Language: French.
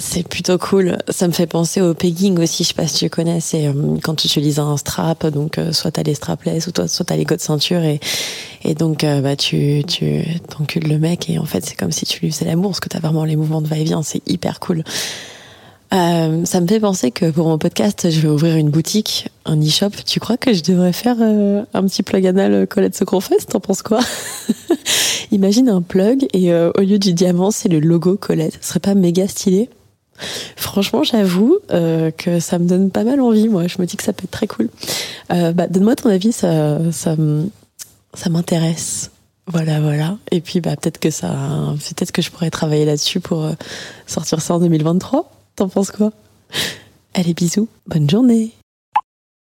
c'est plutôt cool. Ça me fait penser au pegging aussi. Je sais pas si tu connais. C'est euh, quand tu utilises un strap, donc euh, soit t'as les strapless ou toi, soit t'as les de ceinture et et donc euh, bah tu tu t'encules le mec et en fait c'est comme si tu lui faisais l'amour parce que t'as vraiment les mouvements de va-et-vient. C'est hyper cool. ça me fait penser que pour mon podcast, je vais ouvrir une boutique, un e-shop. Tu crois que je devrais faire un petit plug anal Colette se confesse T'en penses quoi? Imagine un plug et au lieu du diamant, c'est le logo Colette. Ce serait pas méga stylé? Franchement, j'avoue euh, que ça me donne pas mal envie. Moi, je me dis que ça peut être très cool. Euh, bah, donne-moi ton avis, ça, ça, ça m'intéresse. Voilà, voilà. Et puis, bah, peut-être que ça, peut-être que je pourrais travailler là-dessus pour euh, sortir ça en 2023. T'en penses quoi? Allez, bisous. Bonne journée.